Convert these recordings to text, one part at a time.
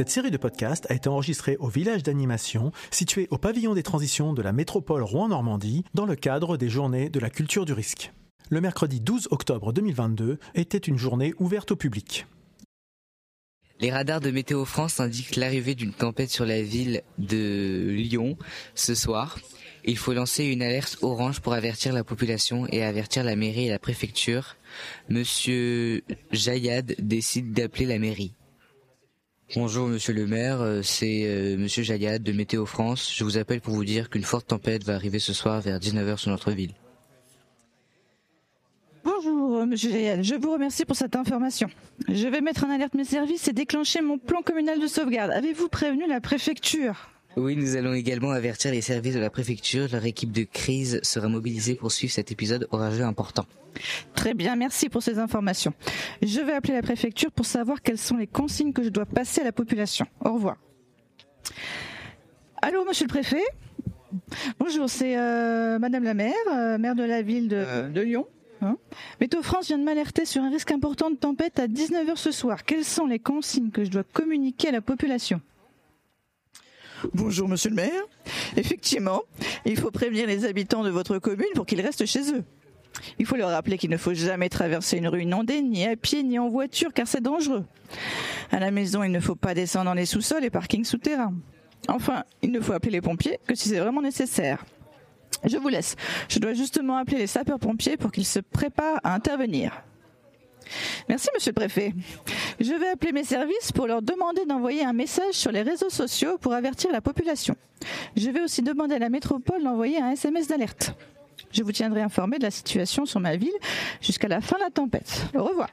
Cette série de podcasts a été enregistrée au village d'animation situé au pavillon des transitions de la métropole Rouen-Normandie dans le cadre des journées de la culture du risque. Le mercredi 12 octobre 2022 était une journée ouverte au public. Les radars de Météo France indiquent l'arrivée d'une tempête sur la ville de Lyon ce soir. Il faut lancer une alerte orange pour avertir la population et avertir la mairie et la préfecture. Monsieur Jayad décide d'appeler la mairie. Bonjour Monsieur le maire, euh, c'est euh, Monsieur Jayad de Météo France. Je vous appelle pour vous dire qu'une forte tempête va arriver ce soir vers 19h sur notre ville. Bonjour, monsieur Jayad. Je vous remercie pour cette information. Je vais mettre en alerte mes services et déclencher mon plan communal de sauvegarde. Avez-vous prévenu la préfecture? Oui, nous allons également avertir les services de la préfecture. Leur équipe de crise sera mobilisée pour suivre cet épisode orageux important. Très bien, merci pour ces informations. Je vais appeler la préfecture pour savoir quelles sont les consignes que je dois passer à la population. Au revoir. Allô, monsieur le préfet? Bonjour, c'est euh, madame la maire, euh, maire de la ville de, de Lyon. Hein? Météo France vient de m'alerter sur un risque important de tempête à 19h ce soir. Quelles sont les consignes que je dois communiquer à la population? Bonjour monsieur le maire. Effectivement, il faut prévenir les habitants de votre commune pour qu'ils restent chez eux. Il faut leur rappeler qu'il ne faut jamais traverser une rue inondée, ni à pied, ni en voiture, car c'est dangereux. À la maison, il ne faut pas descendre dans les sous-sols et parkings souterrains. Enfin, il ne faut appeler les pompiers que si c'est vraiment nécessaire. Je vous laisse. Je dois justement appeler les sapeurs-pompiers pour qu'ils se préparent à intervenir. Merci, monsieur le préfet. Je vais appeler mes services pour leur demander d'envoyer un message sur les réseaux sociaux pour avertir la population. Je vais aussi demander à la métropole d'envoyer un SMS d'alerte. Je vous tiendrai informé de la situation sur ma ville jusqu'à la fin de la tempête. Au revoir.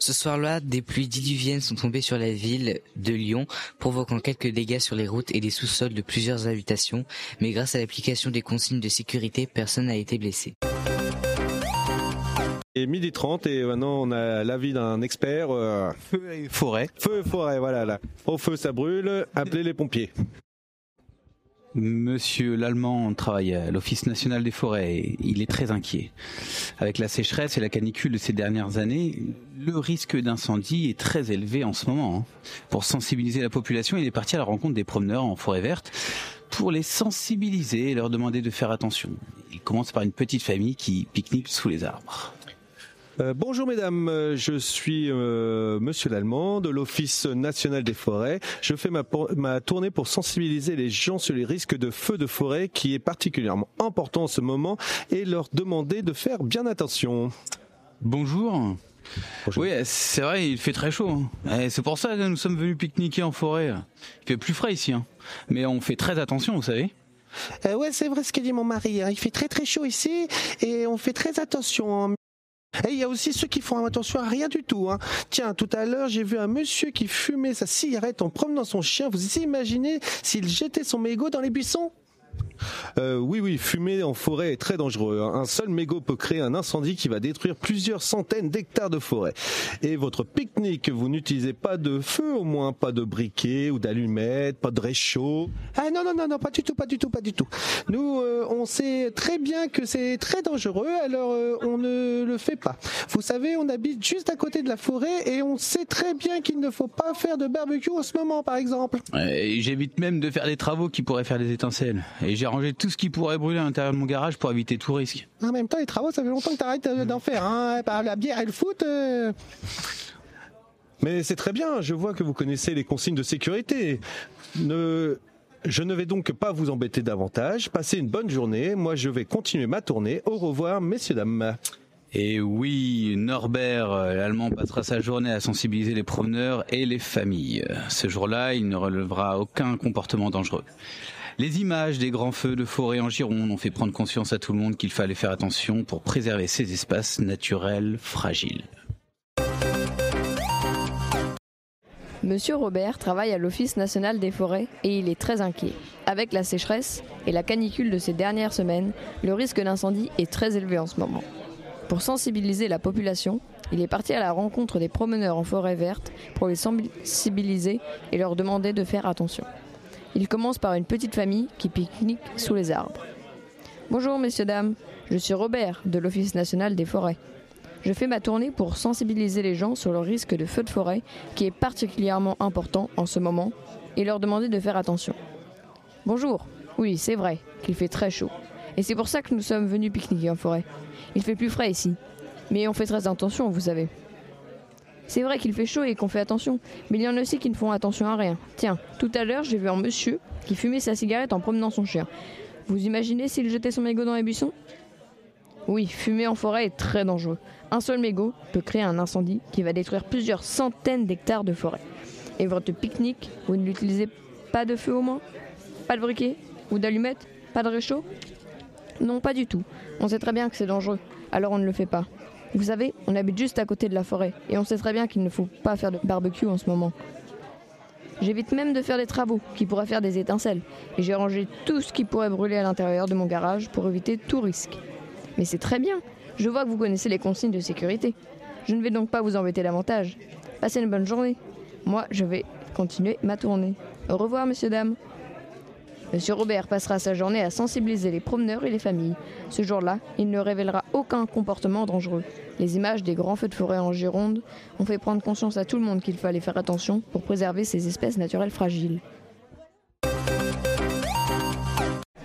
Ce soir-là, des pluies diluviennes sont tombées sur la ville de Lyon, provoquant quelques dégâts sur les routes et les sous-sols de plusieurs habitations, mais grâce à l'application des consignes de sécurité, personne n'a été blessé. Et midi 30 et maintenant on a l'avis d'un expert. euh, Feu et forêt. feu et forêt, voilà là. Au feu ça brûle, appelez les pompiers. Monsieur l'Allemand travaille à l'Office national des forêts et il est très inquiet. Avec la sécheresse et la canicule de ces dernières années, le risque d'incendie est très élevé en ce moment. hein. Pour sensibiliser la population, il est parti à la rencontre des promeneurs en forêt verte pour les sensibiliser et leur demander de faire attention. Il commence par une petite famille qui pique-nique sous les arbres. Euh, bonjour mesdames, Euh, je suis euh, Monsieur l'Allemand de l'Office national des forêts. Je fais ma, por- ma tournée pour sensibiliser les gens sur les risques de feu de forêt qui est particulièrement important en ce moment et leur demander de faire bien attention. Bonjour. Bonjour. Oui, c'est vrai, il fait très chaud. hein. Et C'est pour ça que nous sommes venus pique-niquer en forêt. Il fait plus frais ici. hein. Mais on fait très attention, vous savez. Euh, ouais, c'est vrai ce que dit mon mari. hein. Il fait très très chaud ici et on fait très attention. Et il y a aussi ceux qui font attention à rien du tout. hein. Tiens, tout à l'heure, j'ai vu un monsieur qui fumait sa cigarette en promenant son chien. Vous imaginez s'il jetait son mégot dans les buissons? Euh, oui, oui, fumer en forêt est très dangereux. Un seul mégot peut créer un incendie qui va détruire plusieurs centaines d'hectares de forêt. Et votre pique-nique, vous n'utilisez pas de feu au moins, pas de briquet ou d'allumettes, pas de réchaud? Ah non, non, non, non, pas du tout, pas du tout, pas du tout. Nous, euh, on sait très bien que c'est très dangereux, alors euh, on ne le fait pas. Vous savez, on habite juste à côté de la forêt et on sait très bien qu'il ne faut pas faire de barbecue en ce moment, par exemple. Et J'évite même de faire des travaux qui pourraient faire des étincelles. Et j'ai rangé tout ce qui pourrait brûler à l'intérieur de mon garage pour éviter tout risque. En même temps, les travaux, ça fait longtemps que t'arrêtes euh, d'en faire. Hein. Par la bière et le foot, euh, Mais c'est très bien, je vois que vous connaissez les consignes de sécurité. Ne... Je ne vais donc pas vous embêter davantage. Passez une bonne journée. Moi, je vais continuer ma tournée. Au revoir, messieurs, dames. Et oui, Norbert, euh, l'Allemand, passera sa journée à sensibiliser les promeneurs et les familles. Ce jour-là, il ne relèvera aucun comportement dangereux. Les images des grands feux de forêt en Gironde ont fait prendre conscience à tout le monde qu'il fallait faire attention pour préserver ces espaces naturels fragiles. Monsieur Robert travaille à l'Office national des forêts et il est très inquiet. Avec la sécheresse et la canicule de ces dernières semaines, le risque d'incendie est très élevé en ce moment. Pour sensibiliser la population, il est parti à la rencontre des promeneurs en forêt verte pour les sensibiliser et leur demander de faire attention. Il commence par une petite famille qui pique-nique sous les arbres. Bonjour messieurs dames, je suis Robert de l'Office national des forêts. Je fais ma tournée pour sensibiliser les gens sur le risque de feu de forêt, qui est particulièrement important en ce moment, et leur demander de faire attention. Bonjour, oui, c'est vrai qu'il fait très chaud. Et c'est pour ça que nous sommes venus pique-niquer en forêt. Il fait plus frais ici. Mais on fait très attention, vous savez. C'est vrai qu'il fait chaud et qu'on fait attention, mais il y en a aussi qui ne font attention à rien. Tiens, tout à l'heure, j'ai vu un monsieur qui fumait sa cigarette en promenant son chien. Vous imaginez s'il jetait son mégot dans les buissons? Oui, fumer en forêt est très dangereux. Un seul mégot peut créer un incendie qui va détruire plusieurs centaines d'hectares de forêt. Et votre pique-nique, vous ne l'utilisez pas de feu au moins? Pas de briquet Ou d'allumettes? Pas de réchaud? Non, pas du tout. On sait très bien que c'est dangereux, alors on ne le fait pas. Vous savez, on habite juste à côté de la forêt, et on sait très bien qu'il ne faut pas faire de barbecue en ce moment. J'évite même de faire des travaux qui pourraient faire des étincelles, et j'ai rangé tout ce qui pourrait brûler à l'intérieur de mon garage pour éviter tout risque. Mais c'est très bien, je vois que vous connaissez les consignes de sécurité. Je ne vais donc pas vous embêter davantage. Passez une bonne journée. Moi, je vais continuer ma tournée. Au revoir, messieurs, dames. Monsieur Robert passera sa journée à sensibiliser les promeneurs et les familles. Ce jour-là, il ne révélera aucun comportement dangereux. Les images des grands feux de forêt en Gironde ont fait prendre conscience à tout le monde qu'il fallait faire attention pour préserver ces espèces naturelles fragiles.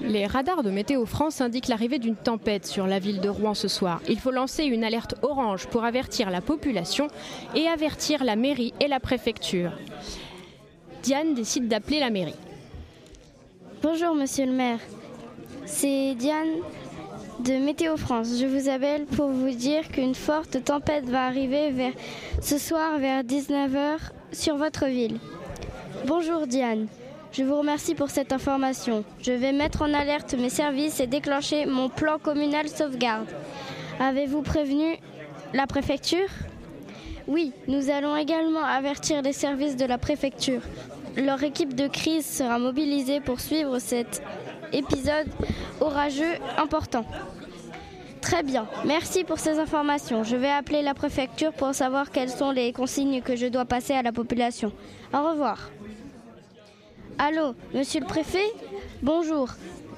Les radars de Météo France indiquent l'arrivée d'une tempête sur la ville de Rouen ce soir. Il faut lancer une alerte orange pour avertir la population et avertir la mairie et la préfecture. Diane décide d'appeler la mairie. Bonjour Monsieur le maire, c'est Diane de Météo France. Je vous appelle pour vous dire qu'une forte tempête va arriver ce soir vers 19h sur votre ville. Bonjour Diane, je vous remercie pour cette information. Je vais mettre en alerte mes services et déclencher mon plan communal sauvegarde. Avez-vous prévenu la préfecture? Oui, nous allons également avertir les services de la préfecture. Leur équipe de crise sera mobilisée pour suivre cet épisode orageux important. Très bien, merci pour ces informations. Je vais appeler la préfecture pour savoir quelles sont les consignes que je dois passer à la population. Au revoir. Allô, monsieur le préfet? Bonjour,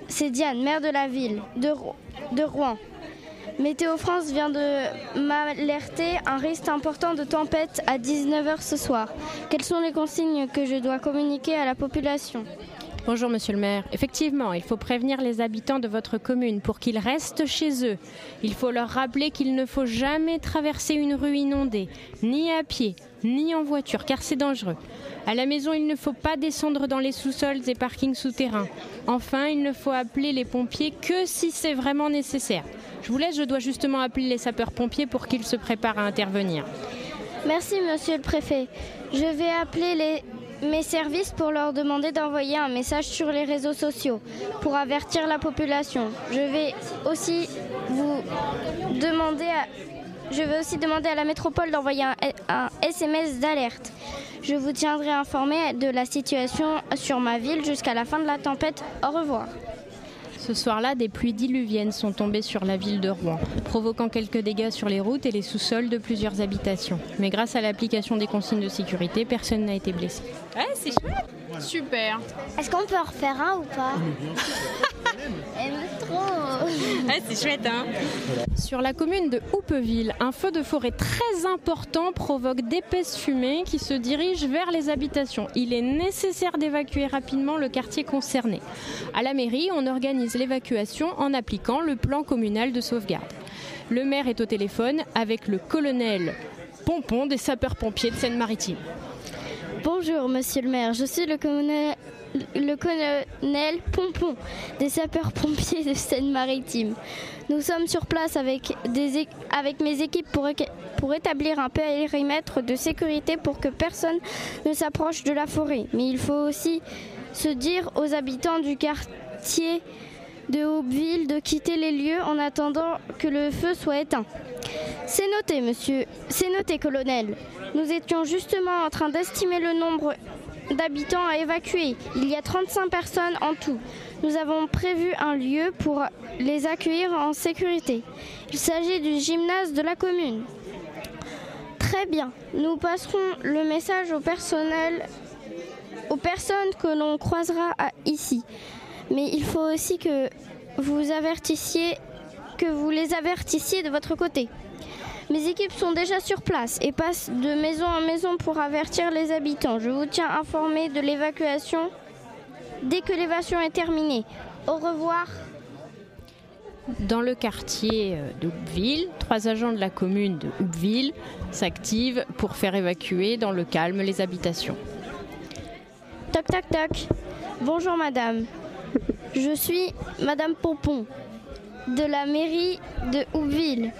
c'est Diane, maire de la ville de, de Rouen. Météo France vient de m'alerter un risque important de tempête à 19h ce soir. Quelles sont les consignes que je dois communiquer à la population? Bonjour Monsieur le maire. Effectivement, il faut prévenir les habitants de votre commune pour qu'ils restent chez eux. Il faut leur rappeler qu'il ne faut jamais traverser une rue inondée, ni à pied, ni en voiture, car c'est dangereux. À la maison, il ne faut pas descendre dans les sous-sols et parkings souterrains. Enfin, il ne faut appeler les pompiers que si c'est vraiment nécessaire. Je vous laisse, je dois justement appeler les sapeurs-pompiers pour qu'ils se préparent à intervenir. Merci, monsieur le préfet. Je vais appeler mes services pour leur demander d'envoyer un message sur les réseaux sociaux pour avertir la population. Je vais aussi vous demander à, je vais aussi demander à la métropole d'envoyer un, un SMS d'alerte. Je vous tiendrai informé de la situation sur ma ville jusqu'à la fin de la tempête. Au revoir. Ce soir-là, des pluies diluviennes sont tombées sur la ville de Rouen, provoquant quelques dégâts sur les routes et les sous-sols de plusieurs habitations. Mais grâce à l'application des consignes de sécurité, personne n'a été blessé. Ouais, c'est chouette Super Est-ce qu'on peut en refaire un ou pas? Elle trop Ouais, c'est chouette, hein Sur la commune de Houpeville, un feu de forêt très important provoque d'épaisses fumées qui se dirigent vers les habitations. Il est nécessaire d'évacuer rapidement le quartier concerné. À la mairie, on organise l'évacuation en appliquant le plan communal de sauvegarde. Le maire est au téléphone avec le colonel Pompon des sapeurs-pompiers de Seine-Maritime. Bonjour, monsieur le maire. Je suis le colonel, le colonel Pompon des sapeurs-pompiers de Seine-Maritime. Nous sommes sur place avec, mes équipes pour, établir un périmètre de sécurité pour que personne ne s'approche de la forêt. Mais il faut aussi se dire aux habitants du quartier de Hauteville de quitter les lieux en attendant que le feu soit éteint. C'est noté, monsieur. C'est noté, colonel. Nous étions justement en train d'estimer le nombre d'habitants à évacuer. Il y a 35 personnes en tout. Nous avons prévu un lieu pour les accueillir en sécurité. Il s'agit du gymnase de la commune. Très bien. Nous passerons le message au personnel, aux personnes que l'on croisera ici. Mais il faut aussi que vous avertissiez, que vous les avertissiez de votre côté. Mes équipes sont déjà sur place et passent de maison en maison pour avertir les habitants. Je vous tiens informé de l'évacuation dès que l'évacuation est terminée. Au revoir. Dans le quartier euh, de Houpville, trois agents de la commune de Houpville s'activent pour faire évacuer dans le calme les habitations. Toc toc toc. Bonjour madame. Je suis madame Pompon de la mairie de Houpville.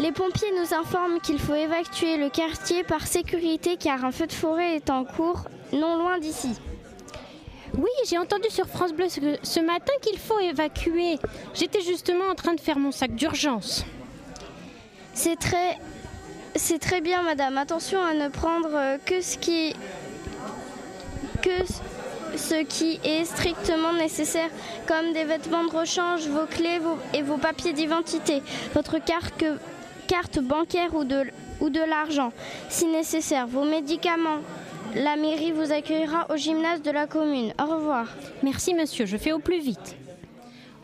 Les pompiers nous informent qu'il faut évacuer le quartier par sécurité car un feu de forêt est en cours non loin d'ici. Oui, j'ai entendu sur France Bleu ce, matin qu'il faut évacuer. J'étais justement en train de faire mon sac d'urgence. C'est très c'est très bien madame. Attention à ne prendre euh, que ce qui que ce qui est strictement nécessaire, comme des vêtements de rechange, vos clés vos- et vos papiers d'identité, votre carte, carte bancaire ou de, ou de l'argent, si nécessaire, vos médicaments. La mairie vous accueillera au gymnase de la commune. Au revoir. Merci monsieur, je fais au plus vite.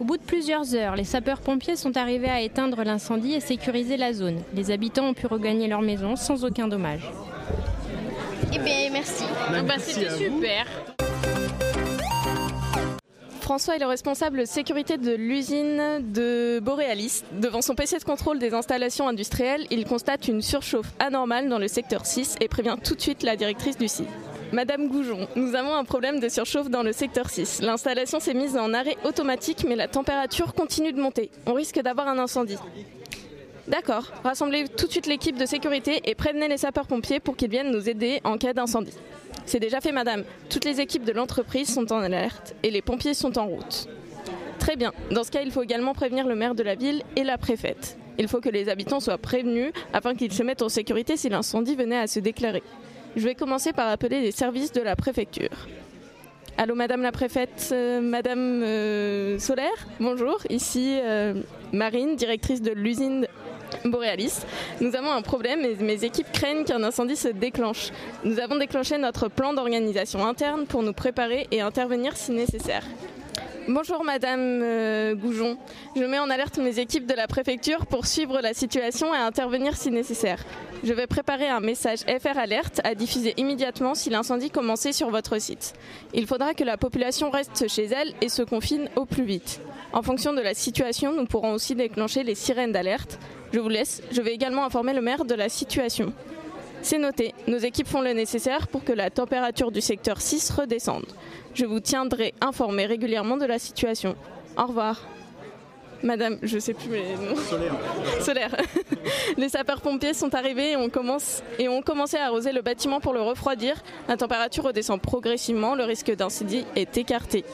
Au bout de plusieurs heures, les sapeurs-pompiers sont arrivés à éteindre l'incendie et sécuriser la zone. Les habitants ont pu regagner leur maison sans aucun dommage. Eh bien, merci. bah, C'était super. François est le responsable sécurité de l'usine de Borealis. Devant son PC de contrôle des installations industrielles, il constate une surchauffe anormale dans le secteur 6 et prévient tout de suite la directrice du site. Madame Goujon, nous avons un problème de surchauffe dans le secteur 6. L'installation s'est mise en arrêt automatique mais la température continue de monter. On risque d'avoir un incendie. D'accord, rassemblez tout de suite l'équipe de sécurité et prévenez les sapeurs-pompiers pour qu'ils viennent nous aider en cas d'incendie. C'est déjà fait, madame. Toutes les équipes de l'entreprise sont en alerte et les pompiers sont en route. Très bien. Dans ce cas, il faut également prévenir le maire de la ville et la préfète. Il faut que les habitants soient prévenus afin qu'ils se mettent en sécurité si l'incendie venait à se déclarer. Je vais commencer par appeler les services de la préfecture. Allô, madame la préfète, euh, madame euh, Solaire, bonjour. Ici euh, Marine, directrice de l'usine Borealis. Nous avons un problème et mes équipes craignent qu'un incendie se déclenche. Nous avons déclenché notre plan d'organisation interne pour nous préparer et intervenir si nécessaire. Bonjour Madame euh, Goujon. Je mets en alerte mes équipes de la préfecture pour suivre la situation et intervenir si nécessaire. Je vais préparer un message FR Alerte à diffuser immédiatement si l'incendie commençait sur votre site. Il faudra que la population reste chez elle et se confine au plus vite. En fonction de la situation, nous pourrons aussi déclencher les sirènes d'alerte. Je vous laisse. Je vais également informer le maire de la situation. C'est noté. Nos équipes font le nécessaire pour que la température du secteur 6 redescende. Je vous tiendrai informé régulièrement de la situation. Au revoir. Madame, je sais plus les noms. Solaire. Solaire. Les sapeurs-pompiers sont arrivés et ont, commencé, et ont commencé à arroser le bâtiment pour le refroidir. La température redescend progressivement, le risque d'incendie est écarté.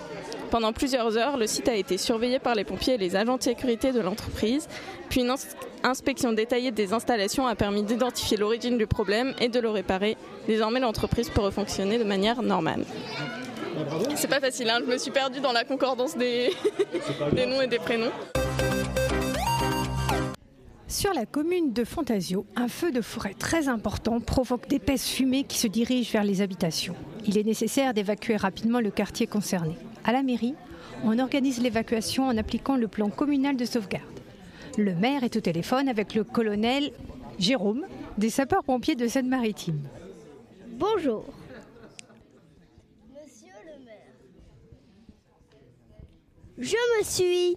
Pendant plusieurs heures, le site a été surveillé par les pompiers et les agents de sécurité de l'entreprise. Puis une ins- inspection détaillée des installations a permis d'identifier l'origine du problème et de le réparer. Désormais, l'entreprise peut refonctionner de manière normale. C'est pas facile, hein, je me suis perdue dans la concordance des, des noms et des prénoms. Sur la commune de Fontasio, un feu de forêt très important provoque d'épaisses fumées qui se dirigent vers les habitations. Il est nécessaire d'évacuer rapidement le quartier concerné. À la mairie, on organise l'évacuation en appliquant le plan communal de sauvegarde. Le maire est au téléphone avec le colonel Jérôme des sapeurs-pompiers de Seine-Maritime. Bonjour. Je me suis.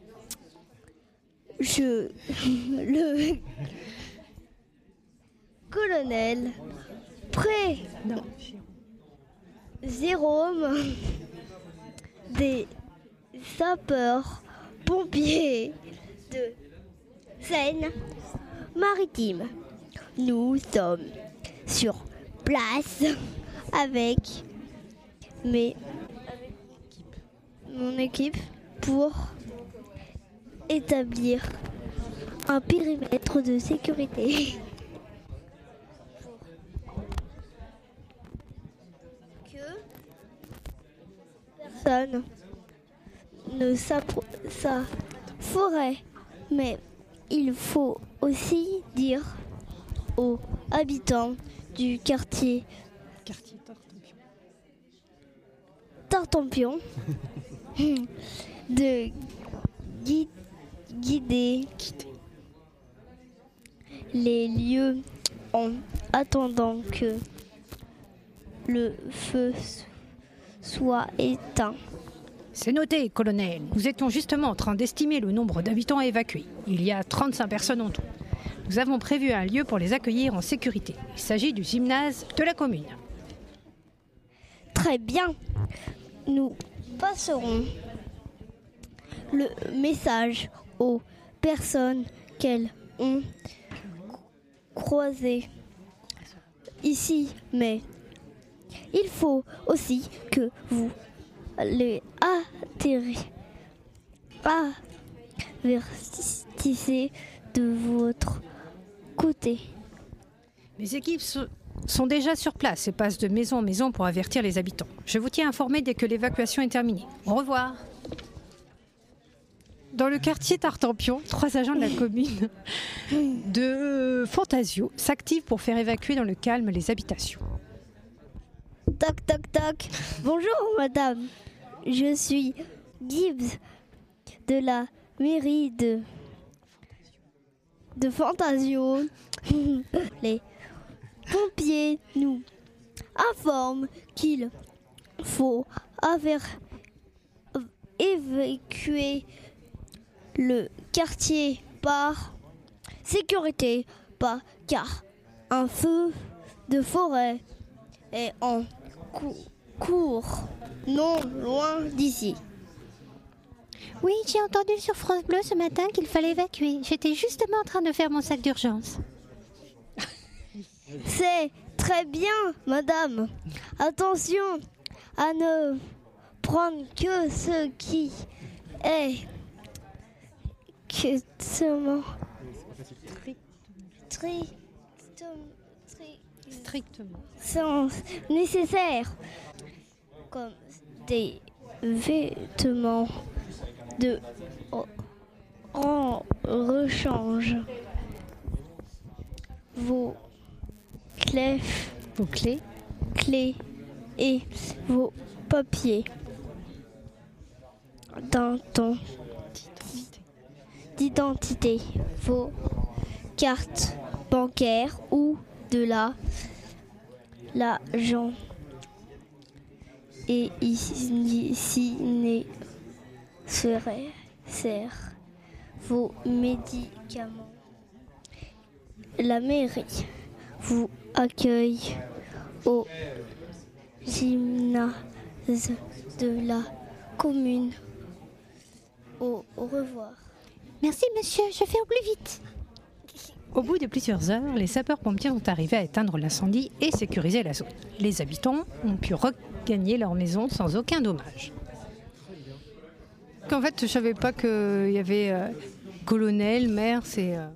Je. Le. Colonel. Pré. Jérôme. Des sapeurs pompiers de Seine-Maritime. Nous sommes sur place avec mes mon équipe pour établir un périmètre de sécurité. Personne ne s'appro- sa forêt. Mais il faut aussi dire aux habitants du quartier Tartampion de gui- guider les lieux en attendant que le feu soit éteint. C'est noté, colonel. Nous étions justement en train d'estimer le nombre d'habitants à évacuer. Il y a 35 personnes en tout. Nous avons prévu un lieu pour les accueillir en sécurité. Il s'agit du gymnase de la commune. Très bien. Nous passerons le message aux personnes qu'elles ont croisées ici, mais il faut aussi que vous les avertissez de votre côté. Mes équipes sont déjà sur place et passent de maison en maison pour avertir les habitants. Je vous tiens informé dès que l'évacuation est terminée. Au revoir. Dans le quartier Tartampion, trois agents de la commune de Fantasio s'activent pour faire évacuer dans le calme les habitations. Toc toc toc. Bonjour madame. Je suis Gibbs de la mairie de Fantasio. Les pompiers nous informent qu'il faut évacuer le quartier par sécurité, pas car un feu de forêt est en cou- cours, non loin d'ici. Oui, j'ai entendu sur France Bleu ce matin qu'il fallait évacuer. J'étais justement en train de faire mon sac d'urgence. C'est très bien, madame. Attention à ne prendre que ce qui est strictement Strictement. sens nécessaires, comme des vêtements de en rechange, vos clés, vos clés, clés et vos papiers. D'un ton d'identité, vos cartes bancaires ou de la l'argent et ici, n'est serait sert vos médicaments. La mairie vous accueille au gymnase de la commune. Au revoir. Merci, monsieur, je fais au plus vite. Au bout de plusieurs heures, les sapeurs-pompiers sont arrivés à éteindre l'incendie et sécuriser la zone. Les habitants ont pu regagner leur maison sans aucun dommage. En fait, je savais pas qu'il y avait euh, colonel, maire, c'est... euh,